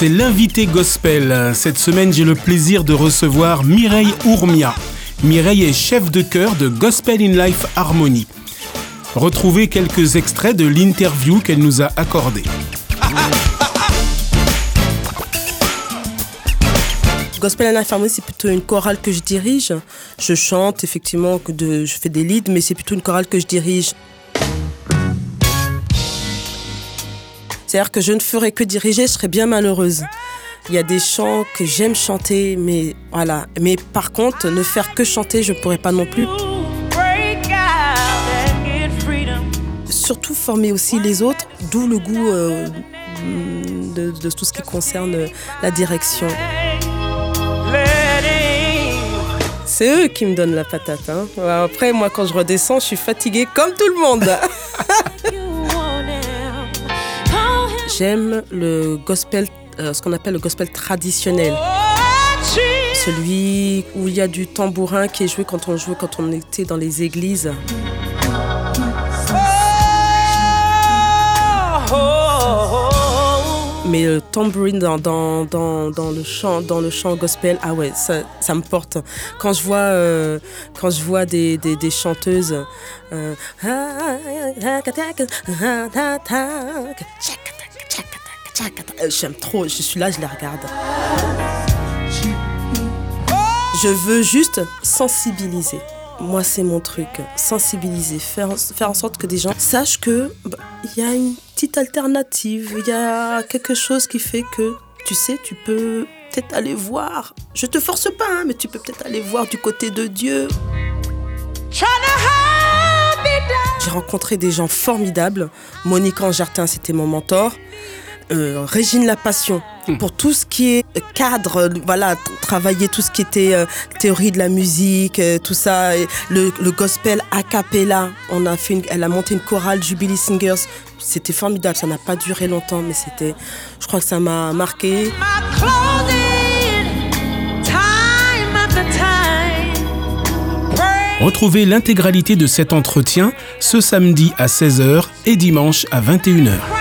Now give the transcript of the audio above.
c'est l'invité gospel. Cette semaine, j'ai le plaisir de recevoir Mireille Ourmia. Mireille est chef de chœur de Gospel in Life Harmony. Retrouvez quelques extraits de l'interview qu'elle nous a accordée. Gospel in Life Harmony, c'est plutôt une chorale que je dirige. Je chante, effectivement, je fais des leads, mais c'est plutôt une chorale que je dirige. C'est-à-dire que je ne ferais que diriger, je serais bien malheureuse. Il y a des chants que j'aime chanter, mais voilà. Mais par contre, ne faire que chanter, je ne pourrais pas non plus. Surtout former aussi les autres, d'où le goût euh, de, de, tout ce qui concerne la direction. C'est eux qui me donnent la patate. Hein. Après, moi, quand je redescends, je suis fatiguée comme tout le monde. J'aime le gospel, euh, ce qu'on appelle le gospel traditionnel. Celui où il y a du tambourin qui est joué quand on jouait quand on était dans les églises. mais le tambourine dans, dans, dans, dans, le chant dans le chant gospel ah ouais ça, me porte quand je vois euh, quand je vois des, des, chanteuses euh, euh, j'aime trop, je suis là, je les regarde. Je veux juste sensibiliser. Moi, c'est mon truc. Sensibiliser, faire, faire en sorte que des gens sachent que il bah, y a une petite alternative, il y a quelque chose qui fait que, tu sais, tu peux peut-être aller voir. Je te force pas, hein, mais tu peux peut-être aller voir du côté de Dieu. J'ai rencontré des gens formidables. Monique Angertin, c'était mon mentor. Euh, Régine La Passion hmm. pour tout ce qui est cadre, voilà, travailler tout ce qui était euh, théorie de la musique, euh, tout ça, le, gospel a cappella. On a fait, elle a monté une chorale Jubilee Singers. C'était formidable. Ça n'a pas duré longtemps, mais c'était, je crois que ça m'a marqué. Retrouvez l'intégralité de cet entretien ce samedi à 16h et dimanche à 21h.